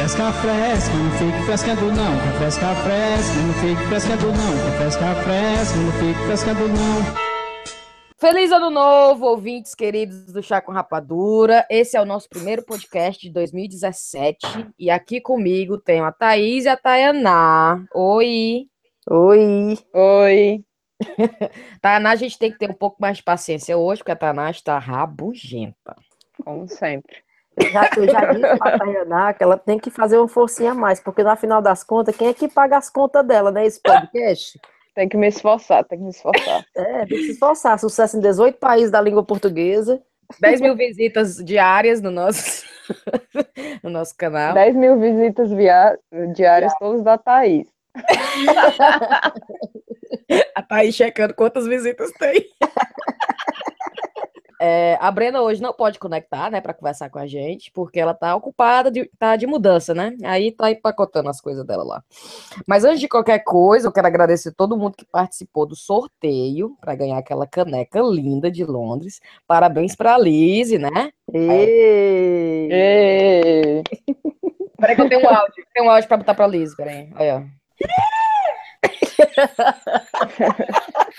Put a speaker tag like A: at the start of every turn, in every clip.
A: fresca, fresca, não fique frescando não. Tá fresca, fresca, não fique frescando não. Tá fresca, fresca, não fique frescando não.
B: Feliz ano novo, ouvintes queridos do Chá com Rapadura. Esse é o nosso primeiro podcast de 2017. E aqui comigo tem a Thaís e a Tayaná. Oi!
C: Oi!
D: Oi!
B: Tayaná, a gente tem que ter um pouco mais de paciência hoje, porque a Tayaná está rabugenta.
D: Como sempre.
C: Já, eu já disse pra Tayaná que ela tem que fazer uma forcinha a mais, porque no final das contas, quem é que paga as contas dela, né? Esse podcast?
D: Tem que me esforçar, tem que me esforçar.
C: É, tem que se esforçar. Sucesso em 18 países da língua portuguesa.
B: 10 mil visitas diárias no nosso, no nosso canal.
D: 10 mil visitas via... diárias, todos da Thaís.
B: a Thaís checando quantas visitas tem. É, a Brena hoje não pode conectar, né, para conversar com a gente, porque ela tá ocupada, de, tá de mudança, né? Aí tá empacotando as coisas dela lá. Mas antes de qualquer coisa, eu quero agradecer todo mundo que participou do sorteio para ganhar aquela caneca linda de Londres. Parabéns para a Lise, né?
C: Ei.
D: Ei.
B: Peraí que eu tenho um áudio, tenho um áudio para botar para Lise, peraí. Olha.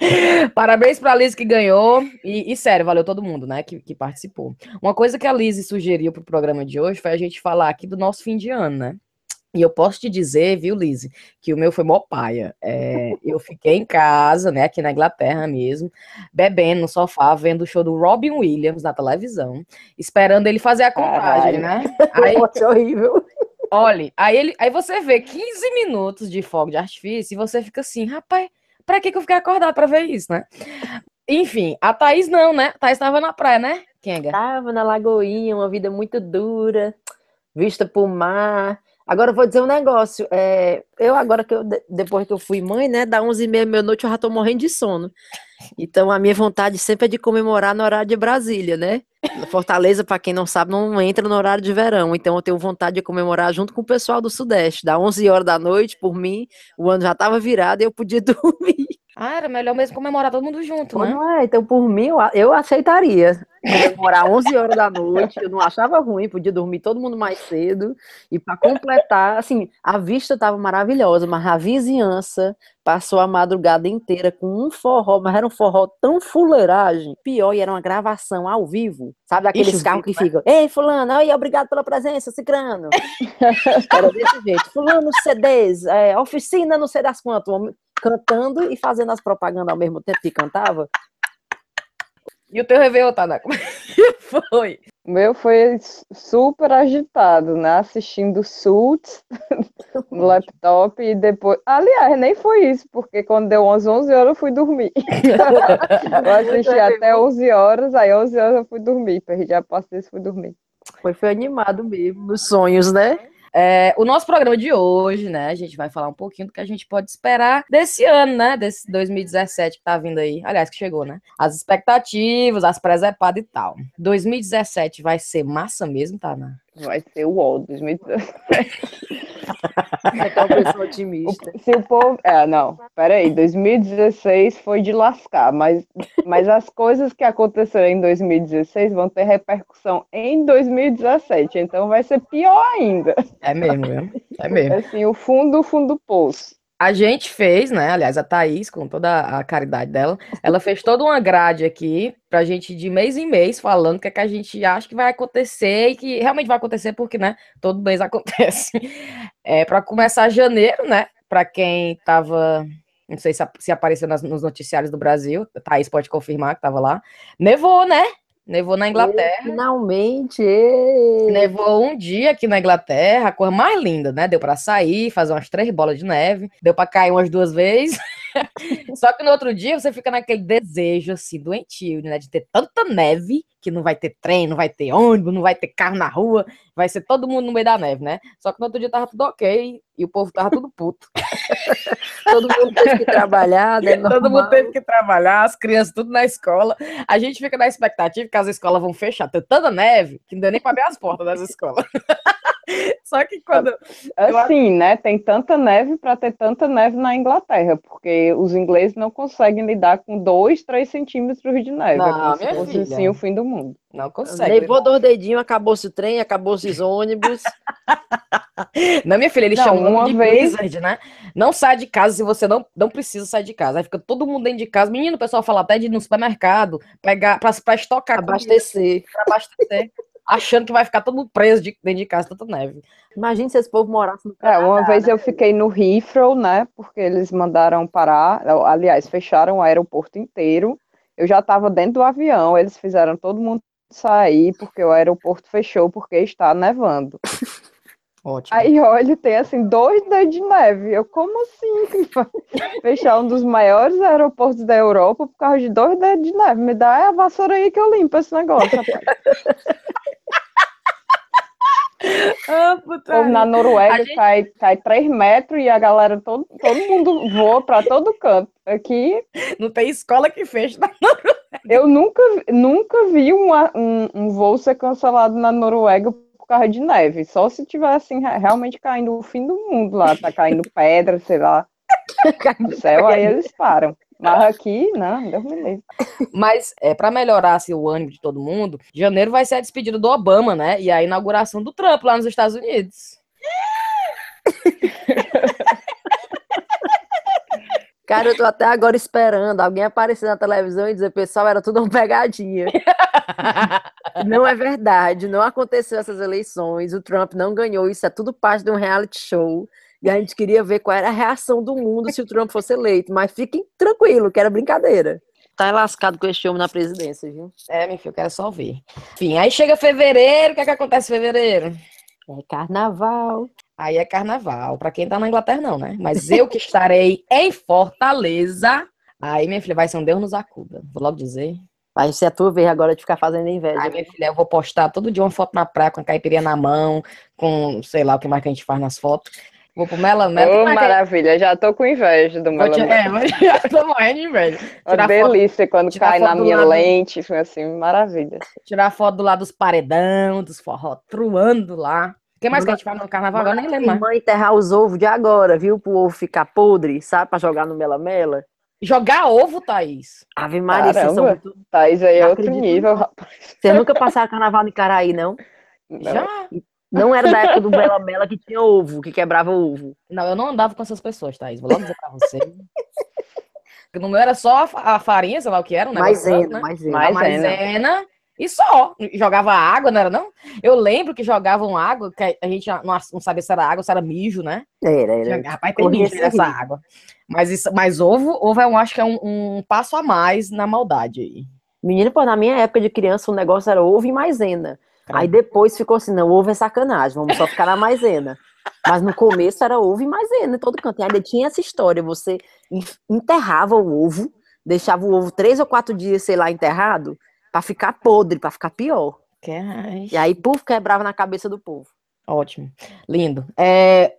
B: Parabéns para a Liz que ganhou. E, e, sério, valeu todo mundo, né, que, que participou. Uma coisa que a Liz sugeriu para o programa de hoje foi a gente falar aqui do nosso fim de ano, né? E eu posso te dizer, viu, Liz, que o meu foi mó paia. É, eu fiquei em casa, né, aqui na Inglaterra mesmo, bebendo no sofá, vendo o show do Robin Williams na televisão, esperando ele fazer a contagem, né?
C: Aí, horrível.
B: Olha, aí, ele, aí você vê 15 minutos de fogo de artifício e você fica assim, rapaz, Pra que, que eu fiquei acordado pra ver isso, né? Enfim, a Thaís não, né? A Thaís tava na praia, né, Kenga?
C: Tava na Lagoinha, uma vida muito dura, vista pro mar. Agora eu vou dizer um negócio. É, eu agora que eu, depois que eu fui mãe, né, da 11 e meia meia noite eu já tô morrendo de sono. Então a minha vontade sempre é de comemorar no horário de Brasília, né? Fortaleza, para quem não sabe, não entra no horário de verão. Então eu tenho vontade de comemorar junto com o pessoal do Sudeste. Da 11 horas da noite, por mim, o ano já estava virado e eu podia dormir.
B: Ah, era melhor mesmo comemorar todo mundo junto, né?
C: Não é? Então, por mim, eu, eu aceitaria. Comemorar 11 horas da noite, eu não achava ruim, podia dormir todo mundo mais cedo. E para completar, assim, a vista estava maravilhosa, mas a vizinhança passou a madrugada inteira com um forró, mas era um forró tão fuleiragem, pior, e era uma gravação ao vivo, sabe, aqueles carros que ficam, ei, fulano, aí, obrigado pela presença, cicrano. era desse jeito, fulano CDs, é, oficina não sei das quantas, cantando e fazendo as propagandas ao mesmo tempo que cantava.
B: E o teu Réveillon, Tana, como foi?
D: O meu foi super agitado, né? Assistindo Suits no laptop e depois. Aliás, nem foi isso, porque quando deu 11, 11 horas eu fui dormir. eu assisti até 11 horas, aí 11 horas eu fui dormir. Perdi a paciência e fui dormir.
C: Foi, foi animado mesmo, nos sonhos, né?
B: É, o nosso programa de hoje, né? A gente vai falar um pouquinho do que a gente pode esperar desse ano, né? Desse 2017 que tá vindo aí. Aliás, que chegou, né? As expectativas, as presepadas e tal. 2017 vai ser massa mesmo, tá, né?
D: Vai ser o UOL 2017.
C: É uma pessoa otimista.
D: Se o povo. É, não, peraí, 2016 foi de lascar, mas, mas as coisas que aconteceram em 2016 vão ter repercussão em 2017, então vai ser pior ainda.
B: É mesmo, viu? É mesmo.
D: Assim, o fundo, o fundo do poço.
B: A gente fez, né? Aliás, a Thaís, com toda a caridade dela, ela fez toda uma grade aqui pra gente de mês em mês falando o que, é que a gente acha que vai acontecer e que realmente vai acontecer, porque, né? Todo mês acontece. É, para começar janeiro, né? Para quem tava. Não sei se, se apareceu nas, nos noticiários do Brasil, a Thaís pode confirmar que tava lá. Nevou, né? Nevou na Inglaterra.
C: Finalmente!
B: Nevou um dia aqui na Inglaterra, a coisa mais linda, né? Deu para sair, fazer umas três bolas de neve, deu para cair umas duas vezes. Só que no outro dia você fica naquele desejo assim doentio, né, de ter tanta neve que não vai ter trem, não vai ter ônibus, não vai ter carro na rua, vai ser todo mundo no meio da neve, né? Só que no outro dia tava tudo ok e o povo tava tudo puto.
C: todo mundo teve que trabalhar, né?
B: Todo mundo teve que trabalhar, as crianças tudo na escola. A gente fica na expectativa que as escolas vão fechar. Tem tanta neve que não deu nem para abrir as portas das escolas. Só que quando.
D: Assim, né? Tem tanta neve para ter tanta neve na Inglaterra, porque os ingleses não conseguem lidar com 2, 3 centímetros de neve.
B: Não,
D: é como se
B: minha
D: fosse
B: filha.
D: assim o fim do mundo.
B: Não consegue.
C: Levou dois dedinhos, acabou-se o trem, acabou-se os ônibus.
B: Não, minha filha, eles
D: Não,
B: chamam
D: uma
B: de
D: vez-
B: blizzard, né? Não sai de casa se você não, não precisa sair de casa. Aí fica todo mundo dentro de casa. Menino, o pessoal fala até de ir no supermercado, pegar pra, pra estocar comida,
C: abastecer.
B: pra abastecer, achando que vai ficar todo mundo preso de- dentro de casa, tanta neve.
C: Imagina se esse povo morasse no
D: É,
C: Canadá.
D: uma vez eu fiquei no Heathrow, né? Porque eles mandaram parar, aliás, fecharam o aeroporto inteiro. Eu já estava dentro do avião, eles fizeram todo mundo sair porque o aeroporto fechou porque está nevando.
B: Ótimo.
D: Aí olha, tem assim dois dedos de neve. Eu, como assim? Fechar um dos maiores aeroportos da Europa por causa de dois dedos de neve. Me dá a vassoura aí que eu limpo esse negócio, rapaz.
B: Ah,
D: Ou na Noruega
B: gente-
D: cai, cai 3 metros e a galera, todo, todo mundo voa para todo canto. Aqui
B: Não tem escola que fecha. né?
D: eu nunca, nunca vi uma- um, um voo ser cancelado na Noruega causa de neve. Só se tiver assim, re- realmente caindo o fim do mundo lá, tá caindo pedra, sei lá, no céu, aí eles param. Mas aqui, não, Deus me livre.
B: Mas é, para melhorar assim, o ânimo de todo mundo, janeiro vai ser a despedida do Obama, né? E a inauguração do Trump lá nos Estados Unidos.
C: Cara, eu tô até agora esperando alguém aparecer na televisão e dizer, pessoal, era tudo uma pegadinha. Não é verdade, não aconteceu essas eleições, o Trump não ganhou, isso é tudo parte de um reality show. E a gente queria ver qual era a reação do mundo se o Trump fosse eleito, mas fiquem tranquilo, que era brincadeira. Tá lascado com esse homem na presidência, viu?
B: É, meu filho, eu quero só ver. Enfim, aí chega fevereiro, o que é que acontece em fevereiro?
C: É carnaval.
B: Aí é carnaval, pra quem tá na Inglaterra não, né? Mas eu que estarei em Fortaleza, aí minha filha vai ser um Deus nos acuda, vou logo dizer.
C: Vai ser a tua vez agora de ficar fazendo inveja.
B: Aí minha filha, eu vou postar todo dia uma foto na praia com a caipirinha na mão, com sei lá o que mais que a gente faz nas fotos. Vou pro Mela Mela. Que-
D: maravilha, já tô com inveja do
B: Vou
D: meu
B: tirar- É, mas já tô morrendo de inveja.
D: Uma
B: tirar foto-
D: delícia quando
B: tirar
D: cai
B: foto
D: na minha
B: lado-
D: lente, foi assim, maravilha.
B: Tirar foto do lado dos paredão, dos forró, truando lá. O que mais que a gente faz no carnaval? Agora eu nem lembro mais.
C: Irmã enterrar os ovos de agora, viu? Pro ovo ficar podre, sabe? Pra jogar no mela-mela.
B: Jogar ovo, Thaís.
C: Ave Maria, vocês são
D: Caramba.
C: muito...
D: Thaís aí é
C: Não
D: outro
C: acredito,
D: nível, rapaz.
C: Vocês nunca passaram carnaval em Caraí, não?
D: Não.
B: Já?
C: Não era da época do Bela Mela que tinha ovo, que quebrava ovo.
B: Não, eu não andava com essas pessoas, Thaís. Vou logo dizer pra você. Porque No meu era só a fa- a farinha, sei lá o que era, um negócio
C: Maisena,
B: branco, né?
C: maisena.
D: Maisena.
B: maisena e só. Jogava água, não era não? Eu lembro que jogavam água, que a gente não sabia se era água, se era mijo, né?
C: Era, era.
B: Rapaz, tem mijo nessa água. Mas, isso, mas ovo, ovo eu acho que é um, um passo a mais na maldade aí.
C: Menino, pô, na minha época de criança o negócio era ovo e maisena. Aí depois ficou assim, não, ovo é sacanagem, vamos só ficar na maisena. Mas no começo era ovo e maisena em todo canto. E ainda tinha essa história, você en- enterrava o ovo, deixava o ovo três ou quatro dias, sei lá, enterrado, pra ficar podre, pra ficar pior.
B: Que ai,
C: E aí, puf, quebrava na cabeça do povo.
B: Ótimo, lindo. É,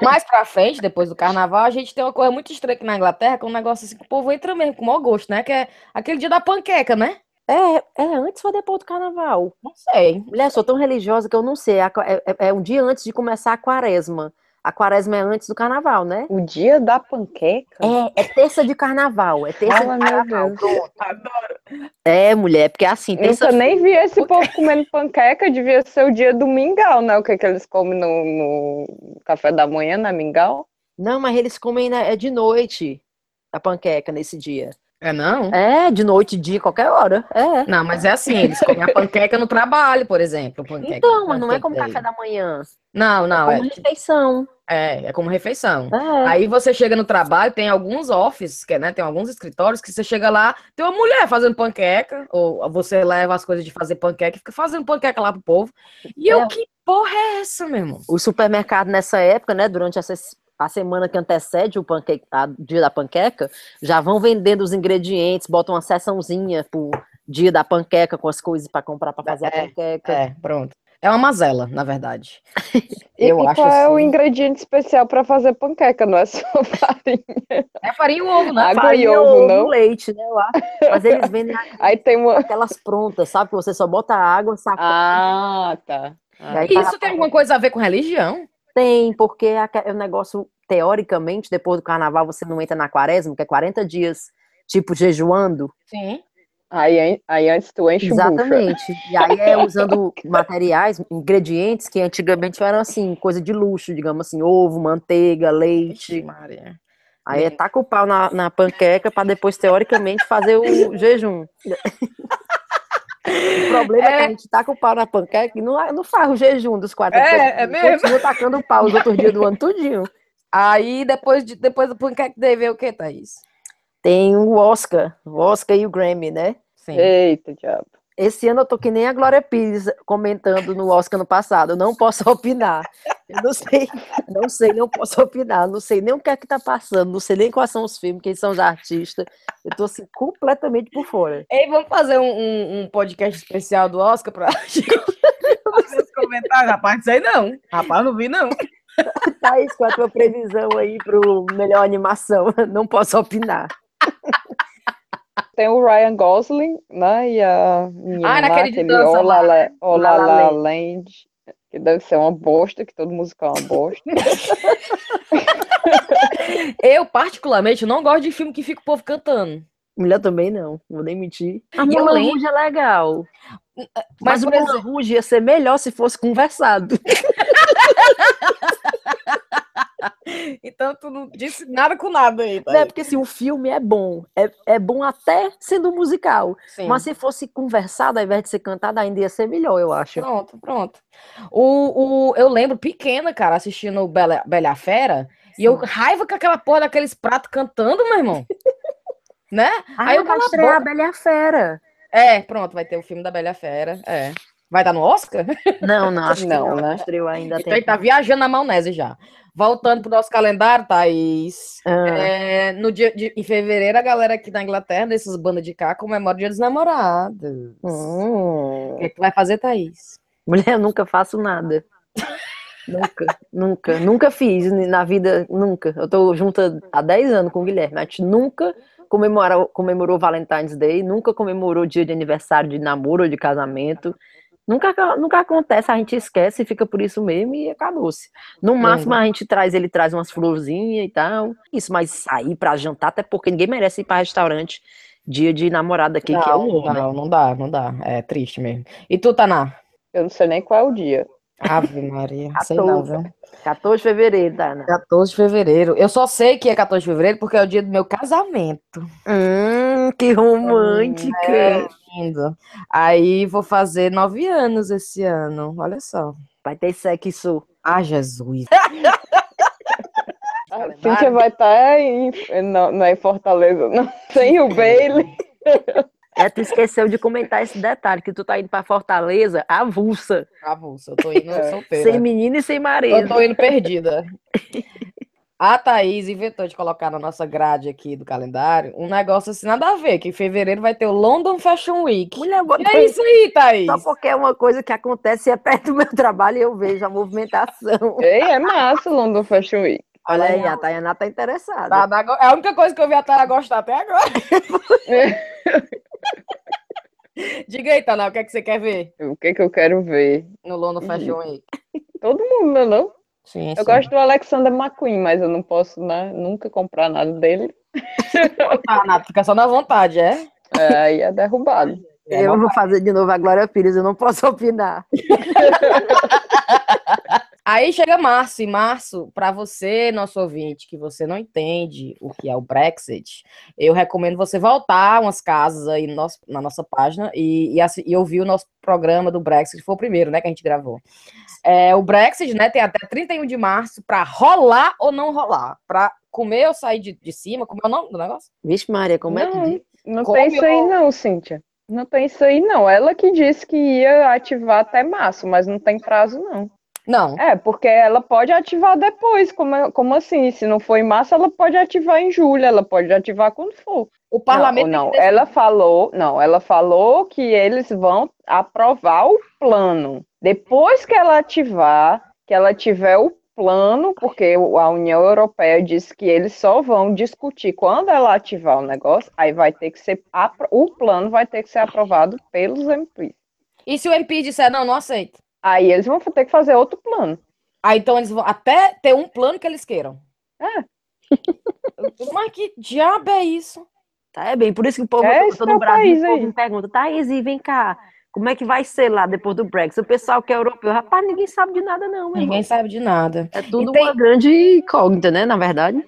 B: mais pra frente, depois do carnaval, a gente tem uma coisa muito estranha aqui na Inglaterra, que é um negócio assim que o povo entra mesmo com o maior gosto, né? Que é aquele dia da panqueca, né?
C: É, é antes ou depois do carnaval?
B: Não sei.
C: Mulher, sou tão religiosa que eu não sei. É, é, é um dia antes de começar a quaresma. A quaresma é antes do carnaval, né?
D: O dia da panqueca?
C: É, é terça de carnaval. É terça
D: Fala,
C: de
D: meu
C: carnaval.
D: Deus.
C: Pronto.
B: Adoro.
C: É, mulher, porque assim,
D: Nunca
C: terça
D: nem vi esse povo comendo panqueca, devia ser o dia do mingau, né? O que, que eles comem no, no café da manhã, né? Mingau?
C: Não, mas eles comem né, é de noite a panqueca nesse dia.
B: É não?
C: É, de noite, dia, qualquer hora. É.
B: Não, mas é assim, eles comem a panqueca no trabalho, por exemplo. panqueca
C: Então, mas não é como
B: day.
C: café da manhã.
B: Não, não,
C: é
B: é,
C: como refeição.
B: é, é como refeição.
C: É.
B: Aí você chega no trabalho, tem alguns offices, que, né, tem alguns escritórios que você chega lá, tem uma mulher fazendo panqueca, ou você leva as coisas de fazer panqueca e fica fazendo panqueca lá pro povo. E eu,
C: É.
B: que porra é essa, meu irmão?
C: O supermercado nessa época, né, durante essa, a semana que antecede o panque, a dia da panqueca, já vão vendendo os ingredientes, botam uma seçãozinha pro dia da panqueca com as coisas para comprar para fazer a
B: É,
C: panqueca.
B: É, pronto. É uma mazela, na verdade.
D: E,
B: Eu
D: e
B: acho
D: qual é o
B: assim.
D: ingrediente especial para fazer panqueca? Não é só farinha.
B: É farinha e ovo, né?
D: Água e
C: Farinha,
D: ovo, não?
C: leite, né, acho. Mas eles vendem
D: Aí tem uma.
C: aquelas prontas, sabe? Que você só bota água, sacola.
D: Ah, tá.
C: Aí tava
B: isso tem alguma coisa a ver com religião?
C: Tem, porque é um negócio, teoricamente, depois do carnaval você não entra na quaresma, que é 40 dias, tipo, jejuando.
B: Sim.
D: Aí, aí antes tu enche o.
C: Exatamente. E aí é usando materiais, ingredientes que antigamente eram assim, coisa de luxo, digamos assim, ovo, manteiga, leite.
B: Maria.
C: Aí é taca o pau na, na panqueca para depois, teoricamente, fazer o jejum. O problema é. que a gente taca o pau na panqueca e não, não faz o jejum dos quatro
B: É,
C: dias.
B: é mesmo?
C: Continua tacando o pau os outros dias do ano tudinho.
B: Aí depois, de, depois do Pancake Day veio o que, Thaís?
C: Tem o Oscar, o Oscar e o Grammy, né?
B: Sim.
D: Eita, diabo.
C: Esse ano eu tô que nem a Glória Pires comentando no Oscar no passado. Eu não posso opinar. Eu não sei, não sei, não posso opinar. Não sei nem o que é que tá passando. Não sei nem quais são os filmes, quem são os artistas. Eu tô assim completamente por fora.
B: Ei, vamos fazer um, um- um podcast especial do Oscar pra os comentários. Rapaz, não sei não. Rapaz, não vi não.
C: Thaís, qual é a tua previsão aí pro melhor animação? Não posso opinar.
D: Tem o Ryan Gosling, né? E a menina
B: Ah, naquele de
D: aquele
B: dança
D: Ola
B: lá.
D: La, Ola
C: La La
D: La
C: Land.
D: Que deve ser uma bosta, que todo musical é uma bosta.
B: Eu, particularmente, não gosto de filme que fica o povo cantando.
C: Mulher também não, vou nem mentir. A Mulan
B: lembro-
C: Rouge é legal.
B: Mas,
C: Mas, o Mulan
B: exemplo,
C: Rouge ia ser melhor se fosse conversado.
B: então tu não disse nada com nada aí,
C: Né? Porque assim, o filme é bom. É, é bom até sendo musical.
B: Sim.
C: Mas se fosse conversado ao invés de ser cantado, ainda ia ser melhor, eu acho.
B: Pronto, pronto. O, o, eu lembro pequena, cara, assistindo o Bela, Bela Fera, e eu raiva com aquela porra daqueles pratos cantando, meu irmão. né?
C: Ah,
B: Aí eu cala a
C: estrear a
B: boca.
C: Bela Fera.
B: É, pronto, vai ter o filme da Bela Fera. É. Vai dar no Oscar?
C: Não, não, acho
D: Não,
C: que não.
D: né?
C: Estreou ainda
B: Então
C: tem.
B: tá viajando na maionese já. Voltando pro nosso calendário, Thaís.
C: Ah,
B: É, no dia de, em fevereiro, a galera aqui da Inglaterra, desses bandas de cá, comemora o dia dos namorados. O
C: hum.
B: que, que tu vai fazer, Thaís?
C: Mulher, eu nunca faço nada. nunca, nunca, nunca fiz na vida, nunca. Eu tô junta há 10 anos com o Guilherme, a gente nunca comemorou, comemorou Valentine's Day, nunca comemorou dia de aniversário de namoro ou de casamento. Nunca, nunca acontece, a gente esquece e fica por isso mesmo e acabou-se. No máximo a gente traz, ele traz umas florzinhas e tal. Isso, mas sair pra jantar, até porque ninguém merece ir pra restaurante dia de namorada aqui, que é o
B: não,
C: né?
B: não, não dá, não dá. É triste mesmo. E tu, Taná?
D: Eu não sei nem qual é o dia.
B: Ave Maria, sei não,
C: 14.
B: viu?
C: 14 de fevereiro, Dana.
B: 14 de fevereiro. Eu só sei que é 14 de fevereiro porque é o dia do meu casamento.
C: Hum, que romântica.
B: É, lindo. Aí vou fazer nove anos esse ano. Olha só.
C: Vai ter sexo.
B: Ah, Jesus.
D: A Cíntia vai estar em, não, não é em Fortaleza, não. Sem o Bailey.
C: É, tu esqueceu de comentar esse detalhe, que tu tá indo pra Fortaleza avulsa,
B: Avulso, eu tô indo
D: É.
B: solteira.
C: sem menino e sem
B: Eu
C: marido.
B: tô indo perdida. A Thaís inventou de colocar na nossa grade aqui do calendário um negócio assim, nada a ver, que em fevereiro vai ter o London Fashion Week.
C: Mulher,
B: E
C: bota
B: é isso aí, Thaís.
C: só porque é uma coisa que acontece e é perto do meu trabalho e eu vejo a movimentação.
D: Ei, é massa o London Fashion Week.
C: Olha aí, a Tayana tá interessada.
B: Tá, tá, É a única coisa que eu vi a Thaís gostar até agora. Diga aí, Taná, o que é que você quer ver
D: O que que eu quero ver?
B: no London Fashion Week?
D: Todo mundo, né, não?
B: Sim,
D: Eu gosto do Alexander McQueen, mas eu não posso né, nunca comprar nada dele.
B: Tá, Nath, fica só na vontade, é?
D: É, aí é derrubado.
B: É,
C: Eu vou fazer de novo a Glória Pires, eu não posso opinar.
B: Aí chega março, e março, para você, nosso ouvinte, que você não entende o que é o Brexit, eu recomendo você voltar umas casas aí no nosso- na nossa página e, e, e ouvir o nosso programa do Brexit, que foi o primeiro, né, que a gente gravou. É, o Brexit, né, tem até 31 de março para rolar ou não rolar, para comer ou sair de, de cima, como é o nome do negócio?
C: Vixe Maria, como é que
D: Não, não
B: Come
D: tem isso aí
B: ou-
D: não, Cíntia. Não tem isso aí não. Ela que disse que ia ativar até março, mas não tem prazo não.
B: Não,
D: É, porque ela pode ativar depois. Como, como assim? Se não for em março, ela pode ativar em julho, ela pode ativar quando for.
B: o parlamento...
D: Não, não, ela falou, não, ela falou que eles vão aprovar o plano. Depois que ela ativar, que ela tiver o plano, porque a União Europeia disse que eles só vão discutir quando ela ativar o negócio, aí vai ter que ser o plano vai ter que ser aprovado pelos MPs.
B: E se o MP disser, não, não aceito?
D: Aí eles vão ter que fazer outro plano.
B: Ah, então eles vão até ter um plano que eles queiram.
D: É.
B: Mas que diabo é isso?
C: Tá, é bem, por isso que o povo
D: É
C: todo no Brasil, o povo me pergunta, Thaís, e vem cá, como é que vai ser lá depois do Brexit? O pessoal que é europeu, rapaz, ninguém sabe de nada não,
B: Ninguém
C: irmão.
B: sabe de nada.
C: É tudo
B: tem-
C: uma grande incógnita, né, na verdade.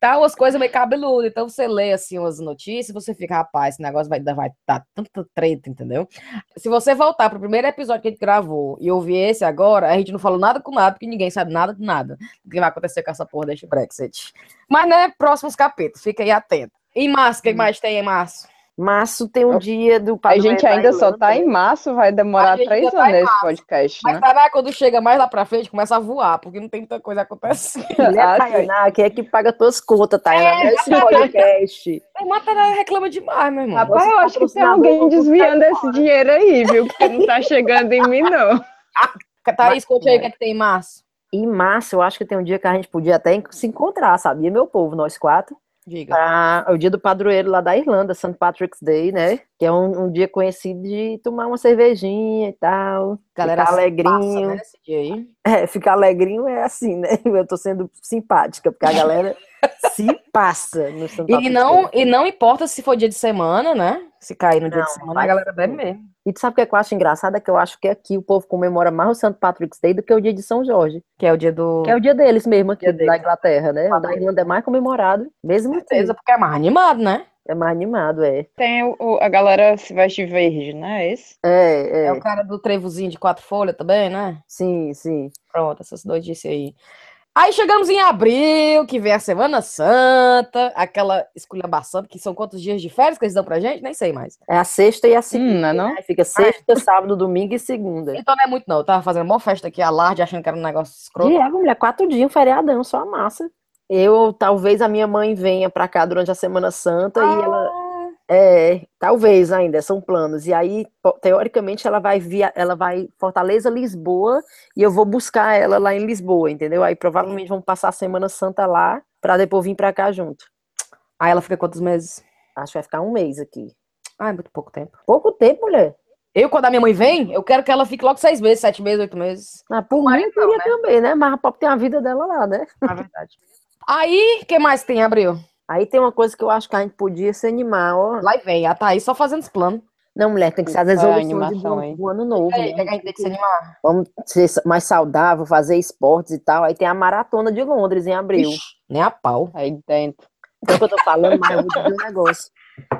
B: Tá umas coisas meio cabeludas. Então você lê assim umas notícias e você fica, rapaz, esse negócio vai dar vai dar tanta treta, entendeu? Se você voltar pro primeiro episódio que a gente gravou e ouvir esse agora, a gente não falou nada com nada, porque ninguém sabe nada de nada do que vai acontecer com essa porra deste Brexit. Mas, né, próximos capítulos, fica aí atento. E março, o que mais tem em março?
C: Março tem um dia do
D: A
C: padroeiro
D: gente
C: da
D: ainda só tá em março, vai demorar
B: A gente
D: três
B: tá
D: anos esse podcast,
B: Mas
D: né?
B: será que quando chega mais lá pra frente, começa a voar, porque não tem muita coisa acontecendo.
D: Ah.
C: Tainá, quem é que paga tuas contas, Tainá? É, esse podcast.
B: O material reclama demais, meu irmão.
D: Rapaz, eu acho que tem alguém desviando
C: buscar
D: esse dinheiro aí, viu? Porque não tá chegando em mim, não.
B: Thaís, conte aí o que, é que tem em março.
C: Em março, eu acho que tem um dia que a gente podia até se encontrar, sabia, meu povo, nós quatro?
B: Diga.
C: Pra, é o dia do padroeiro lá da Irlanda, St. Patrick's Day, né? Que é um, um dia conhecido de tomar uma cervejinha e tal.
B: Galera
C: ficar alegrinho.
B: passa, né, esse dia aí.
C: É, ficar alegrinho é assim, né? Eu tô sendo simpática, porque a galera se passa no St.
B: E
C: Patrick's
B: não,
C: Day.
B: e não importa se for dia de semana, né? Se cair no dia
C: Não,
B: de semana, a galera bebe mesmo.
C: E tu sabe o que, é que eu acho engraçado? É que eu acho que aqui o povo comemora mais o St. Patrick's Day do que o dia de São Jorge.
B: Que é o dia do.
C: Que é o dia deles mesmo aqui, da Inglaterra, né? O da Irlanda é mais comemorado, mesmo assim.
B: certeza, porque é mais animado, né?
C: É mais animado, é.
D: Tem o, o- a galera se veste verde, né? Esse?
C: É,
B: É.
C: é.
B: o cara do trevozinho de quatro folhas também, né?
C: Sim, sim.
B: Pronto, essas doidices aí. Aí chegamos em abril, que vem a Semana Santa, aquela esculhambação, que são quantos dias de férias que eles dão pra gente? Nem sei mais.
C: É a sexta e a segunda.
D: Hum, não é
C: né? Fica sexta, sábado, domingo e segunda.
B: Então não é muito, não. Eu tava fazendo uma festa aqui, alarde, achando que era um negócio escroto.
C: E é, mulher, quatro dias, um feriadão, só a massa. Eu, talvez a minha mãe venha pra cá durante a Semana Santa e ela, é, talvez ainda, são planos. E aí, teoricamente, ela vai via, ela vai Fortaleza, Lisboa, e eu vou buscar ela lá em Lisboa, entendeu? Aí provavelmente vamos passar a Semana Santa lá, pra depois vir pra cá junto.
B: Aí ela fica quantos meses?
C: Acho que vai ficar um mês aqui.
B: Ah, é muito pouco tempo.
C: Pouco tempo, mulher.
B: Eu, quando a minha mãe vem, eu quero que ela fique logo seis meses, sete meses, oito meses.
C: Ah, por mim, eu queria também, né? Mas a Pop tem a vida dela lá, né?
B: Na verdade. Aí, o que mais tem em abril?
C: Aí tem uma coisa que eu acho que a gente podia se animar, ó.
B: Lá vem, a Thaís só fazendo os planos.
C: Não, mulher, tem que ser as
D: Qual é
C: resoluções do,
D: aí?
C: do ano novo.
B: Aí,
C: né?
B: é que a gente tem que se animar?
C: Vamos ser mais saudável, fazer esportes e tal. Aí tem a maratona de Londres em abril.
B: Ixi, nem a pau.
D: Aí dentro.
C: Então que eu tô falando, mas eu vou dizer um negócio.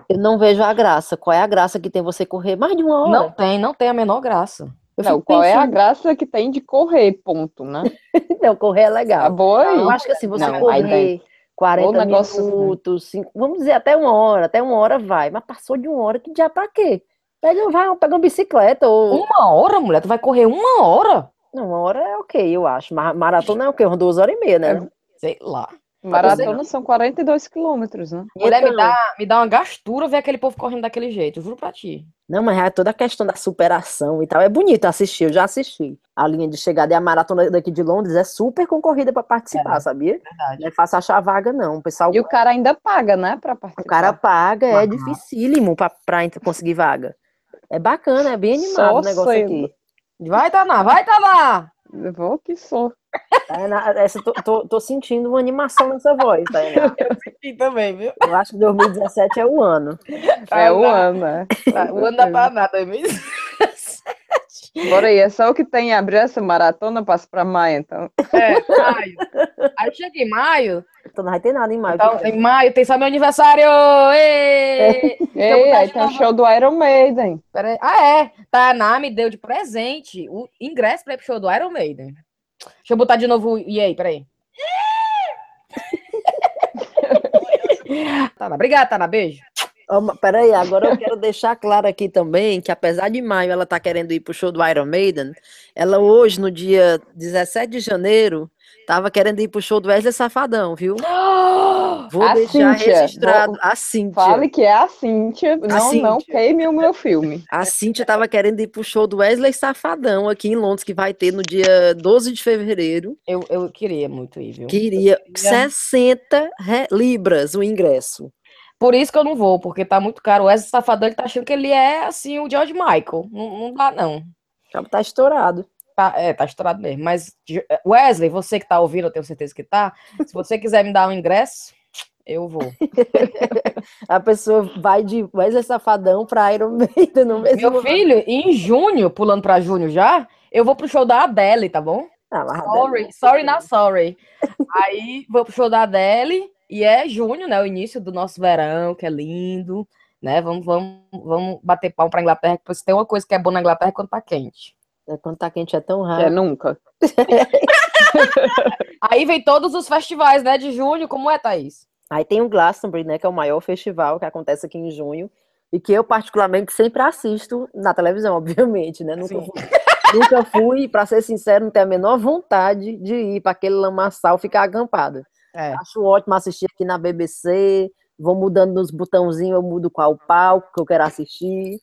C: Eu não vejo a graça. Qual é a graça que tem você correr mais de uma hora?
B: Não tem, não tem a menor graça.
C: Eu
D: Não, qual é a
C: pensando,
D: graça que tem de correr, ponto, né?
C: Não, correr é
D: Tá
C: legal.
D: boa aí.
C: Eu acho que assim, você
D: Não, aí
C: correr. 40
D: Ô, negócio-
C: minutos, cinco- vamos dizer até uma hora, até uma hora vai. Mas passou de uma hora, que já pra quê? Pega, vai, pega uma bicicleta ou...
B: Uma hora, mulher? Tu vai correr uma hora?
C: Não, uma hora é ok, eu acho. Mas maratona é o quê? Umas duas horas e meia, né?
B: Sei lá.
D: Maratona são 42 quilômetros, né?
B: Mulher, me
C: Então,
B: dá, me dá uma gastura ver aquele povo correndo daquele jeito, eu juro pra ti.
C: Não, mas é toda a questão da superação e tal. É bonito assistir, eu já assisti. A linha de chegada e a maratona daqui de Londres é super concorrida para participar,
B: É,
C: sabia?
B: Verdade.
C: Não é fácil achar vaga, não. O pessoal,
D: E o cara ainda paga, né, pra
C: o
D: participar.
C: cara paga, é dificílimo pra, pra conseguir vaga. É bacana, é bem animado
D: Só
C: o negócio
D: sendo.
C: aqui.
B: Vai, Taná, vai, Taná!
D: Vou que sou.
C: Tá, na- essa, tô, tô, tô sentindo uma animação nessa voz, tá?
B: E também, viu?
C: Eu acho que 2017 é o ano.
D: É o
B: Taná.
D: ano, né?
B: O ano da Taná, 2017.
D: Bora aí, é só o que tem em abril essa maratona, passa pra maio, então.
B: É, maio. Aí chega em maio,
C: Então não vai ter nada em maio.
B: então em maio tem só meu aniversário! Ê!
D: Ei,
B: botar
D: aí tem o show do Iron Maiden.
B: Pera aí. Ah, é. Taná me deu de presente o ingresso pra ir pro show do Iron Maiden. Deixa eu botar de novo o e aí, peraí. Taná, obrigada, Taná. Beijo.
C: Mas Peraí, agora eu quero deixar claro aqui também que apesar de maio ela tá querendo ir pro show do Iron Maiden, ela hoje, no dia 17 de janeiro, tava querendo ir pro show do Wesley Safadão, viu? Vou
D: A
C: deixar
D: Cíntia,
C: registrado.
D: vou-
C: A Cíntia.
D: Fale que é a Cíntia. Não, não
C: Cíntia.
D: queime o meu filme.
C: A Cíntia tava querendo ir pro show do Wesley Safadão aqui em Londres, que vai ter no dia 12 de fevereiro.
B: Eu, eu queria muito ir, viu?
C: Queria
B: queria.
C: 60 re- libras o ingresso.
B: Por isso que eu não vou, porque tá muito caro. O Wesley Safadão, ele tá achando que ele é, assim, o George Michael. Não, não dá, não.
C: Já tá estourado.
B: Tá, é, tá estourado mesmo. Mas, Wesley, você que tá ouvindo, eu tenho certeza que tá. Se você quiser me dar um ingresso, eu vou.
C: A pessoa vai de Wesley Safadão pra Iron Maiden no mesmo
B: Meu filho, em junho, pulando pra junho já, eu vou pro show da Adele, tá bom?
C: Ah,
B: Sorry, sorry, not sorry. Aí vou pro show da Adele e é junho, né? O início do nosso verão, que é lindo, né? Vamos, vamos, vamos bater palmo pra Inglaterra, porque se tem uma coisa que é boa na Inglaterra é quando tá quente.
C: É, Quando tá quente é tão raro.
D: é nunca.
B: Aí vem todos os festivais, né, de junho, como é, Thaís?
C: Aí tem o Glastonbury, né, que é o maior festival que acontece aqui em junho e que eu particularmente sempre assisto na televisão, obviamente, né? Nunca nunca fui, para ser sincero, não tenho a menor vontade de ir para aquele lamaçal ficar acampada.
B: É.
C: Acho ótimo assistir aqui na BBC, vou mudando nos botãozinhos, eu mudo qual palco que eu quero assistir.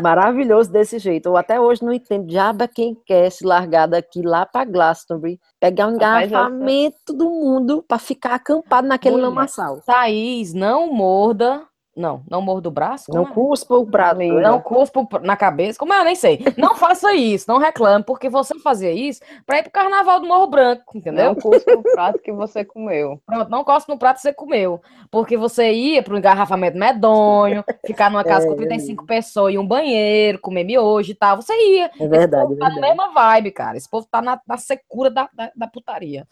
C: Maravilhoso desse jeito. Eu até hoje não entendo. Diaba quem quer se largar daqui lá para Glastonbury, pegar um engarrafamento do mundo para ficar acampado naquele
B: Mulher.
C: lamaçal.
B: Thaís, não morda. Não, não morda o braço?
C: Não
B: Como é?
C: cuspa o prato.
D: Amiga.
C: né?
B: Não cuspa na cabeça. Como é? Eu nem sei. Não faça isso, não reclame, porque você fazia isso pra ir pro carnaval do Morro Branco, entendeu?
D: Não custa o prato que você comeu.
B: Pronto, não cospe no prato que você comeu. Porque você ia para um engarrafamento medonho, ficar numa casa com 35 pessoas e um banheiro, comer miojo e tal. Você ia.
C: É verdade, é
B: Esse povo tá na
C: verdade.
B: mesma vibe, cara. Esse povo tá na, na secura da, da, da putaria.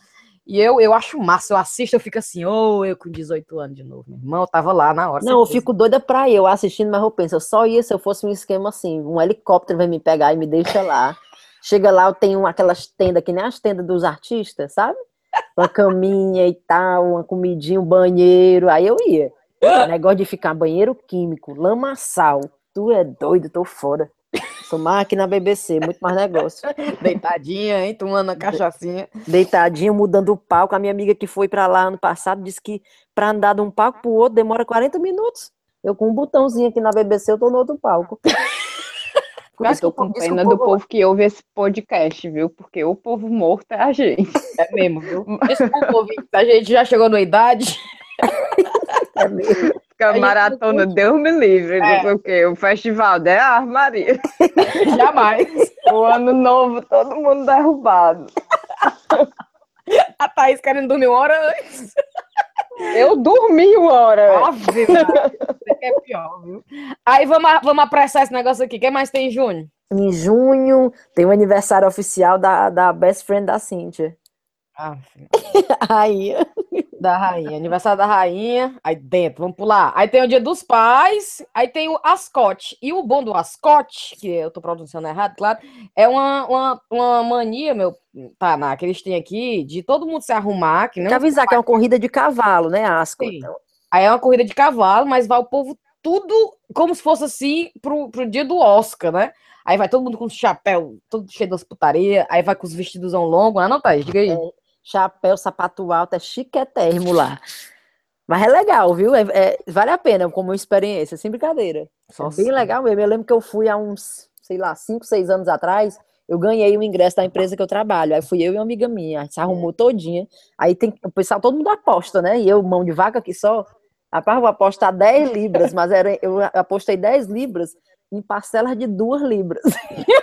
B: E eu, eu acho massa, eu assisto, eu fico assim, ô, eu com 18 anos de novo. Meu irmão, eu tava lá na hora.
C: Não, eu fico doida pra eu assistindo, mas eu penso, eu só ia se eu fosse um esquema assim, um helicóptero vai me pegar e me deixa lá. Chega lá, eu tenho aquelas tendas, que nem as tendas dos artistas, sabe? Uma caminha e tal, uma comidinha, um banheiro, aí eu ia. Negócio de ficar banheiro químico, lamaçal, tu é doido, tô fora. Sou mais aqui na BBC, muito mais negócio.
B: Deitadinha, hein? Tomando a cachaçinha.
C: Deitadinho, mudando o palco. A minha amiga que foi pra lá ano passado disse que pra andar de um palco pro outro demora 40 minutos. Eu com um botãozinho aqui na BBC, eu tô no outro palco.
D: Eu com
C: Diz que o
D: pena do
C: povo-
D: povo que ouve esse podcast, viu? Porque o povo morto é a gente.
B: É mesmo, viu? Ouvinte, a gente já chegou na idade.
C: É mesmo.
D: Fica
B: A gente
D: maratona, Deus me livre,
B: É.
D: não sei o quê. O festival é a Maria.
B: Jamais.
D: O ano novo, todo mundo derrubado.
B: A Thaís querendo dormir uma hora antes.
D: Eu dormi uma hora.
B: Ave aqui é pior, viu? Aí vamos, vamos apressar esse negócio aqui. Quem mais tem em junho?
C: Em junho tem o aniversário oficial da, da best friend da Cíntia.
B: Ave
C: Aí,
B: Da rainha, aniversário da rainha, aí dentro, vamos pular. Aí tem o dia dos pais, aí tem o ascote. E o bom do ascote, que eu tô pronunciando errado, claro, é uma, uma, uma mania, meu, tá, na, que eles têm aqui, de todo mundo se arrumar, que não
C: avisar que é uma corrida de cavalo, né, Asco?
B: Sim.
C: Então,
B: Aí é uma corrida de cavalo, mas vai o povo tudo como se fosse assim pro, pro dia do Oscar, né? Aí vai todo mundo com chapéu, todo cheio das putaria, aí vai com os vestidos longos, ah, não, tá, diga aí.
C: Chapéu, sapato alto, é chiquetérrimo lá. Mas é legal, viu? É- é- vale a pena como experiência, sem brincadeira.
B: Só
C: É bem legal mesmo. Eu lembro que eu fui há uns, sei lá, 5, 6 anos atrás, eu ganhei o ingresso da empresa que eu trabalho. Aí fui eu e uma amiga minha, a gente se arrumou todinha. Aí tem o pessoal, todo mundo aposta, né? E eu, mão de vaca aqui só, rapaz, vou apostar 10 libras, mas era, eu apostei 10 libras em parcelas de 2 libras.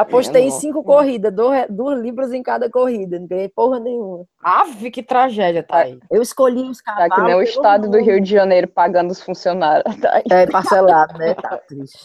C: Apostei em
D: nossa.
C: cinco corridas, duas, duas libras em cada corrida, não ganhei porra nenhuma.
B: Ave, que tragédia, tá aí.
C: Eu escolhi os
D: Tá
C: cavalos.
D: que nem o estado do. Rio de Janeiro pagando os funcionários. Tá?
C: É, parcelado, né? Tá triste.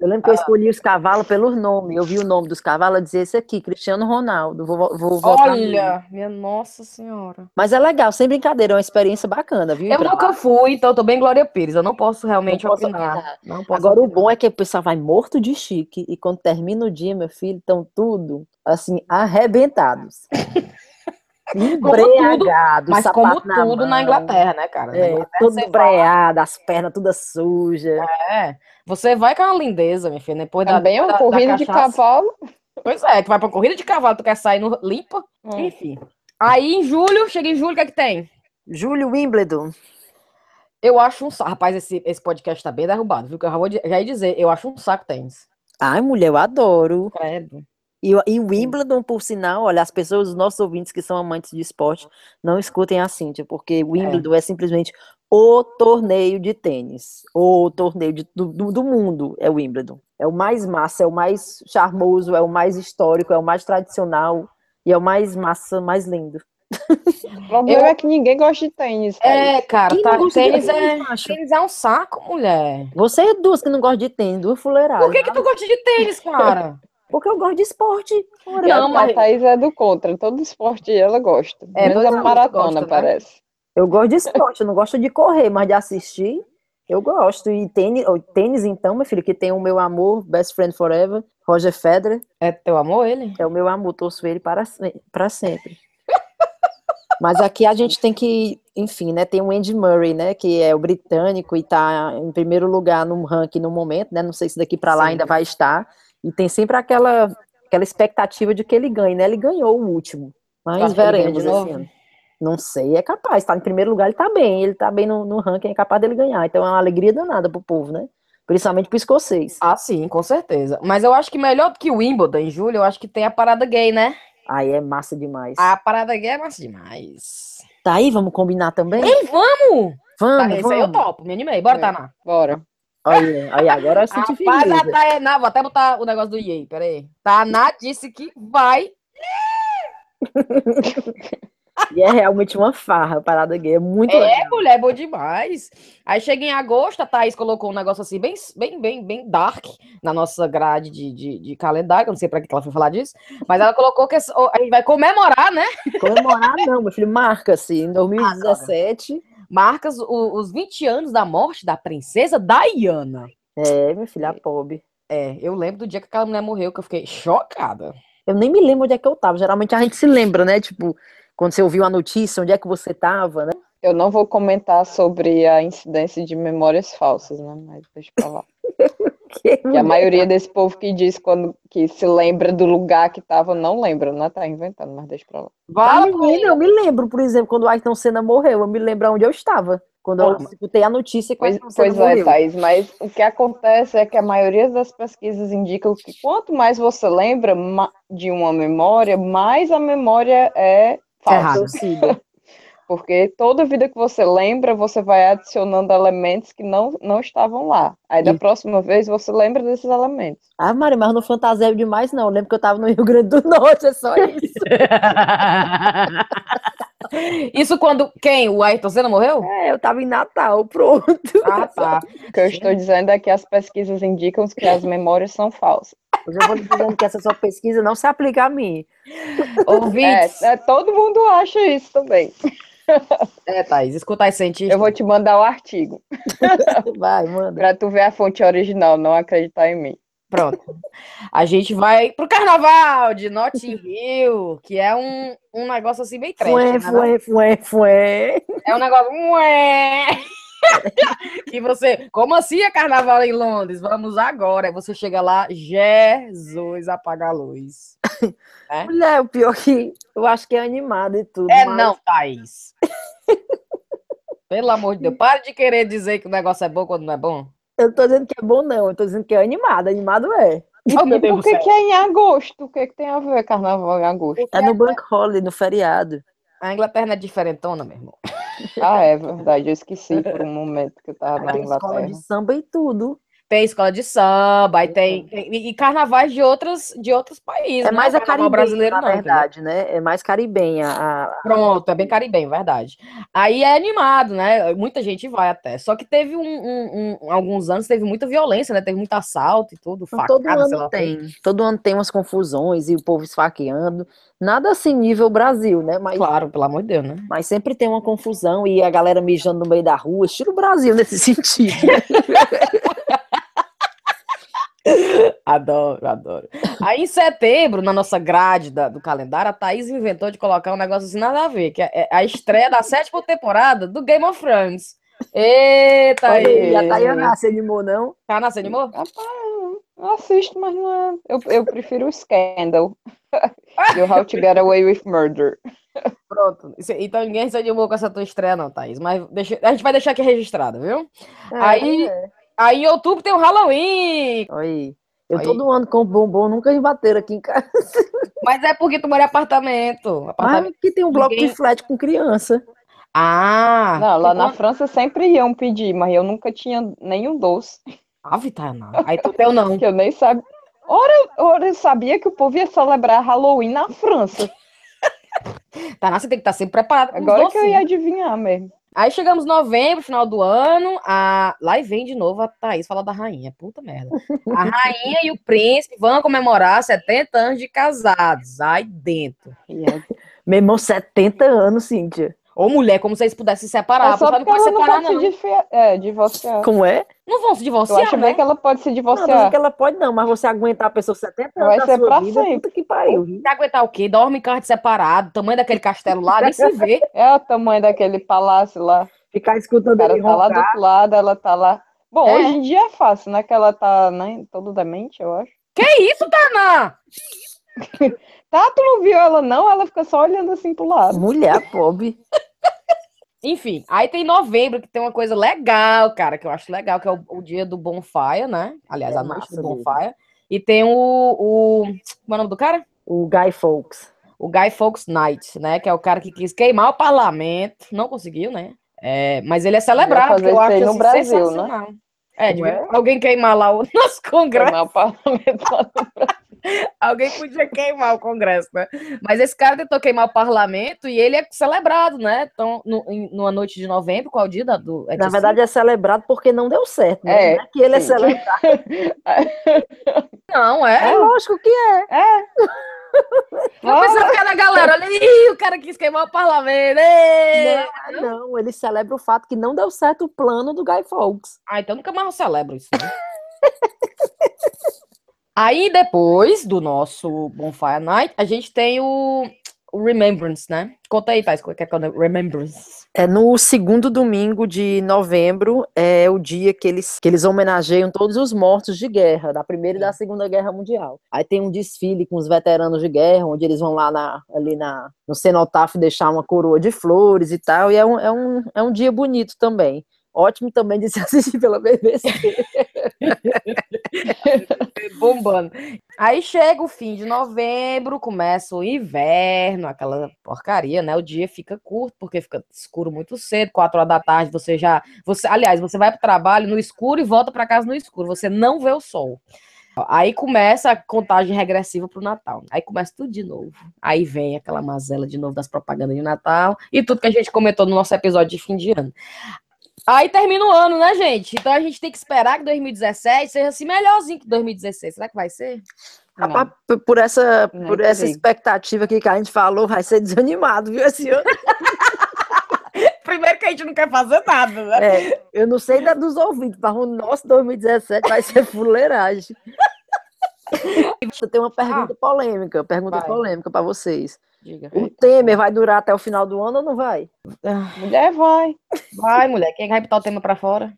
C: Eu lembro que eu escolhi os cavalos pelos nomes. Eu vi o nome dos cavalos e dizia esse aqui, Cristiano Ronaldo. Vou, vou votar nele.
B: Olha, minha nossa senhora.
C: Mas é legal, sem brincadeira, é uma experiência bacana, viu?
B: Eu nunca
C: lá.
B: fui, então eu tô bem Glória Pires. Eu não posso realmente
C: Não posso
B: opinar.
C: opinar.
B: Não posso
C: Agora o
B: opinar.
C: bom é que o pessoal vai morto de chique e quando termina o dia, meu filho, estão tudo assim arrebentados. Embriagados,
B: Mas como
C: sapato na
B: tudo na
C: mão.
B: Inglaterra, né, cara? Na
C: É,
B: Inglaterra vai-
C: embreado, as pernas todas sujas.
B: É, você vai com uma lindeza, minha filha. Depois da,
D: Também é uma
B: da- da
D: corrida de
B: cachaça.
D: cavalo.
B: Pois é, tu vai pra corrida de cavalo, tu quer sair no limpa,
D: Hum.
B: enfim. Aí em julho, chega em julho, o que é que tem?
C: Júlio Wimbledon.
B: Eu acho um saco. Rapaz, esse, esse podcast tá bem derrubado, viu? Que eu já vou já ia dizer, eu acho um saco tênis.
C: Ai, mulher, eu adoro.
B: Credo.
C: E, e Wimbledon, por sinal, olha, as pessoas, os nossos ouvintes que são amantes de esporte, não escutem a Cíntia, porque Wimbledon é, simplesmente o torneio de tênis, o torneio de- do, do- do mundo é o Wimbledon. É o mais massa, é o mais charmoso, é o mais histórico, é o mais tradicional e é o mais massa, mais lindo.
D: O problema
B: Eu-
D: é que ninguém gosta de tênis.
B: É, cara,
C: Quem
B: tá,
C: não gosta de
B: tênis, é,
C: tênis
B: é um saco, mulher.
C: Você é duas que não gosta de tênis, duas fuleiradas.
B: Por que, que tu gosta de tênis, cara?
C: Porque eu gosto de esporte.
D: E a-
B: Não,
D: a
B: mas-
D: Thaís é do contra. Todo esporte ela gosta.
B: É,
D: Menos a maratona,
B: gosta, né?
D: parece.
C: Eu gosto de esporte, eu não gosto de correr, mas de assistir, eu gosto. E tênis, tênis então, meu filho, que tem o meu amor, best friend forever, Roger Federer,
B: É teu amor, ele?
C: é o meu amor, torço ele para, para sempre. Mas aqui a gente tem que, enfim, né, tem o Andy Murray, né, que é o britânico e tá em primeiro lugar no ranking no momento, né, não sei se daqui para lá
B: Sim.
C: ainda vai estar, e tem sempre aquela, aquela expectativa de que ele ganhe, né, ele ganhou o último, mas veremos esse ano. Não sei, é capaz, tá em primeiro lugar, ele tá bem, ele tá bem no, no ranking, é capaz dele ganhar, então é uma alegria danada pro povo, né, principalmente pro escocês.
B: Ah, sim, com certeza. Mas eu acho que melhor do que o Wimbledon em julho, eu acho que tem a parada gay, né?
C: Aí é massa demais.
B: A parada gay é massa demais.
C: Tá aí, vamos combinar também?
B: Ei, vamos!
C: Vamos,
B: Tá, esse aí eu
C: vamos.
B: topo, me animei. Bora,
D: É.
B: Taná.
D: Bora.
C: Olha, aí agora eu senti
B: Rapaz, a
C: ferida.
B: Taená, vou até botar o negócio do EA, peraí. Taná disse que vai.
C: E é realmente uma farra a parada gay, é muito
B: É,
C: legal.
B: mulher, bom demais. Aí chega em agosto, a Thaís colocou um negócio assim, bem, bem, bem, bem dark na nossa grade de, de, de calendário, que eu não sei pra que ela foi falar disso, mas ela colocou que esse- a gente vai comemorar, né?
C: Comemorar não, meu filho, marca-se, em 2017.
B: Marcas o- os 20 anos da morte da princesa Diana.
C: É, meu filho, a pobre.
B: É, eu lembro do dia que aquela mulher morreu, que eu fiquei chocada.
C: Eu nem me lembro onde é que eu tava. Geralmente a gente se lembra, né? Tipo, quando você ouviu a notícia, onde é que você tava, né?
D: Eu não vou comentar sobre a incidência de memórias falsas, né? Mas deixa pra lá.
C: Que
D: Que a maioria desse povo que diz quando que se lembra do lugar que tava, não lembra, né? Tá inventando, mas deixa pra lá.
C: Ah,
B: Vale,
C: menina, eu me lembro, por exemplo, quando o Ayrton Senna morreu, eu me lembro onde eu estava. Quando eu escutei a notícia que o
D: Pois, pois é,
C: morreu.
D: Thaís, mas o que acontece é que a maioria das pesquisas indicam que quanto mais você lembra de uma memória, mais a memória é falsa.
B: Errado.
D: Porque toda vida que você lembra, você vai adicionando elementos que não, não estavam lá. Aí da próxima vez você lembra desses elementos.
C: Ah, Maria, mas não fantasia demais, não. Eu lembro que eu tava no Rio Grande do Norte, é só isso.
B: Isso quando. Quem? O Ayrton Senna morreu?
C: É, eu tava em Natal, pronto.
B: Ah, tá.
D: O que eu estou dizendo é que as pesquisas indicam que as memórias são falsas.
C: Eu vou lhe dizendo que essa sua pesquisa não se aplica a mim.
B: Ouvintes.
D: É, é, todo mundo acha isso também.
B: É, Thaís, escuta aí, cientista.
D: Eu vou te mandar o artigo
C: Vai, manda.
D: para tu ver a fonte original, não acreditar em mim.
B: Pronto. A gente vai pro carnaval de Notting Hill, que é um, um negócio assim bem trash.
C: Fué,
B: né,
C: fué, fué, fué.
B: É um negócio. Ué! Que você. Como assim é carnaval em Londres? Vamos agora. Você chega lá, Jesus, apaga a luz.
C: Mulher, o pior que eu acho que é animado e tudo.
B: É
C: mas
B: não, Thaís. Pelo amor de Deus, para de querer dizer que o negócio é bom quando não é bom.
C: Eu tô dizendo que é bom, não. Eu tô dizendo que é animado. Animado é.
B: Oh,
D: E por que, que é em agosto? O que, que tem a ver carnaval em agosto?
C: É no Bank Holiday, no feriado.
B: A Inglaterra não é diferentona, meu irmão.
D: Ah, é verdade, eu esqueci por um momento que eu tava na
C: Tem escola
D: Inglaterra.
C: de samba e tudo.
B: Tem escola de samba, aí tem, tem- e, e carnavais de outros, de outros países.
C: É
B: não
C: mais a
B: carnaval
C: caribenha,
B: brasileiro,
C: na
B: não.
C: verdade, né? É mais caribenha. A...
B: Pronto, é bem caribenho, verdade. Aí é animado, né? Muita gente vai até. Só que teve um, um- um- alguns anos, teve muita violência, né? Teve muito assalto e tudo,
C: Então, todo
B: facada, sei lá.
C: ano tem. Todo ano tem umas confusões e o povo esfaqueando. Nada assim nível Brasil, né? Mas,
B: Claro, pelo amor de Deus, né?
C: mas sempre tem uma confusão e a galera mijando no meio da rua. Estilo Brasil nesse sentido.
B: Adoro, adoro. Aí em setembro, na nossa grade da- do calendário, a Thaís inventou de colocar um negócio assim nada a ver, que é é a estreia da sétima temporada do Game of Thrones. Eita,
C: aí, a
B: aí.
C: Tayana se animou, não?
B: Tá na, animou?
D: Rapaz, eu assisto, mas não é. Eu, eu prefiro o Scandal. e o How to Get Away with Murder.
B: Pronto. Então ninguém se animou com essa tua estreia, não, Thaís. Mas deixa- a gente vai deixar aqui registrado, viu? Aí-
C: É.
B: Aí em outubro tem o Halloween.
C: Aí. Eu
B: Aí.
C: todo ano com bombom, nunca me bateram aqui em casa.
B: Mas é porque tu mora em apartamento. Apartamento.
C: que tem um bloco
B: Ninguém-
C: de flat com criança.
B: Ah!
D: Não, lá na
B: enquanto-
D: França sempre iam pedir, mas eu nunca tinha nenhum doce,
B: Ave, Tainá. Aí tu teu não.
D: que eu nem sabia. Ora, ora, eu sabia que o povo ia celebrar Halloween na França.
B: Tainá, você tem que estar sempre os
D: Agora que eu ia adivinhar mesmo.
B: Aí chegamos em novembro, final do ano, a... lá e vem de novo a Thaís falar da rainha. Puta merda. A rainha e o príncipe vão comemorar 70 anos de casados. Aí dentro.
C: É- Meu irmão, 70 anos, Cíntia.
B: Ô, mulher, como se eles pudessem se separar.
D: É só
B: não
D: ela não
B: separar,
D: pode
B: não.
D: se é, divorciar.
C: Como é?
B: Não vão se
D: Eu
B: divorciar,
D: acho
B: né?
D: bem que ela pode se
C: Não,
D: divorciar.
C: não que ela pode não, mas você aguentar a pessoa 70 anos
D: Vai ser pra
C: vida,
D: sempre.
C: puta que pariu.
B: Você aguentar o quê? Dorme em quarto separado, tamanho daquele castelo lá, nem se vê.
D: É o tamanho daquele palácio lá.
C: Ficar escutando
D: cara
C: ele
D: tá lá do outro lado, ela tá lá. Bom,
B: É.
D: hoje em dia é fácil, né? Que ela tá né, todo demente, eu acho.
B: Que isso, Tainá?
D: Tá, tu não viu ela não? Ela fica só olhando assim pro lado.
C: Mulher pobre.
B: Enfim, aí tem novembro, que tem uma coisa legal, cara, que eu acho legal, que é o, o dia do Bonfire, né? Aliás,
C: É
B: a noite do
C: massa mesmo.
B: Bonfire. E tem o, o. Como é o nome do cara?
C: O Guy Fawkes.
B: O Guy Fawkes Knight, né? Que é o cara que quis queimar o parlamento. Não conseguiu, né? É, mas ele é celebrado, eu acho
D: no
B: assim,
D: Brasil, né?
B: É, devia
C: é?
B: alguém queimar lá o nosso congresso.
D: Queimar o parlamento lá no
B: Alguém podia queimar o Congresso, né? Mas esse cara tentou queimar o parlamento e ele é celebrado, né? Então, no, em- numa noite de novembro, qual é o dia da, do. é
C: Na verdade, é celebrado porque não deu certo. Né?
D: É,
C: é que ele é
D: sim.
C: celebrado.
B: cinco? Não, é.
C: É lógico que é.
B: Eu pensava que era galera. Olha aí, o cara quis queimar o parlamento.
C: Não, não, ele celebra o fato que não deu certo o plano do Guy Fawkes.
B: Ah, então nunca mais eu celebro isso. Né? Aí depois do nosso Bonfire Night, a gente tem o, Remembrance, né? Conta aí, Thais, que é que é o Remembrance?
C: É no segundo domingo de novembro, é o dia que eles, que eles homenageiam todos os mortos de guerra, da Primeira e da Segunda Guerra Mundial. Aí tem um desfile com os veteranos de guerra, onde eles vão lá na, ali na, no cenotáfio deixar uma coroa de flores e tal, e é um, é um, é um dia bonito também. Ótimo também de se assistir pela BBC.
B: bombando. Aí chega o fim de novembro, começa o inverno, aquela porcaria, né? O dia fica curto, porque fica escuro muito cedo, quatro horas da tarde, você já. Você, aliás, você vai para o trabalho no escuro e volta para casa no escuro, você não vê o sol. Aí começa a contagem regressiva pro Natal. Aí começa tudo de novo. Aí vem aquela mazela de novo das propagandas de Natal e tudo que a gente comentou no nosso episódio de fim de ano. Aí termina o ano, né, gente? Então a gente tem que esperar que 2017 seja assim melhorzinho que 2016. Será que vai ser? Não.
C: Rapaz, por- por essa,
D: Nem
C: por essa expectativa aqui que a gente falou, vai ser desanimado, viu, esse ano?
B: Primeiro que a gente não quer fazer nada, né?
C: É, eu não sei da dos ouvintes, mas o nosso 2017 vai ser fuleiragem. Eu tenho uma pergunta polêmica, pergunta
B: Vai.
C: polêmica para vocês.
B: Diga.
C: O Temer vai durar até o final do ano ou não vai?
D: Mulher vai.
B: Vai, mulher. Quem vai botar o tema pra fora?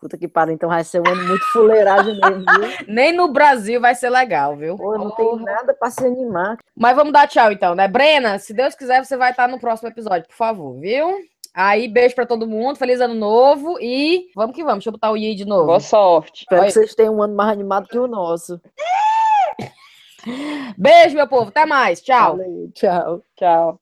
C: Puta que pariu, então vai ser um ano muito fuleiragem mesmo, viu?
B: Nem no Brasil vai ser legal, viu?
C: Pô, não tem nada para se animar.
B: Mas vamos dar tchau então, né? Brena, se Deus quiser, você vai estar no próximo episódio, por favor, viu? Aí, beijo pra todo mundo, feliz ano novo e vamos que vamos. Deixa eu botar o I de novo.
D: Boa sorte.
C: Espero
B: Oi.
C: que vocês tenham um ano mais animado que o nosso.
B: Beijo, meu povo. Até mais. Tchau.
C: Valeu, tchau.
D: Tchau.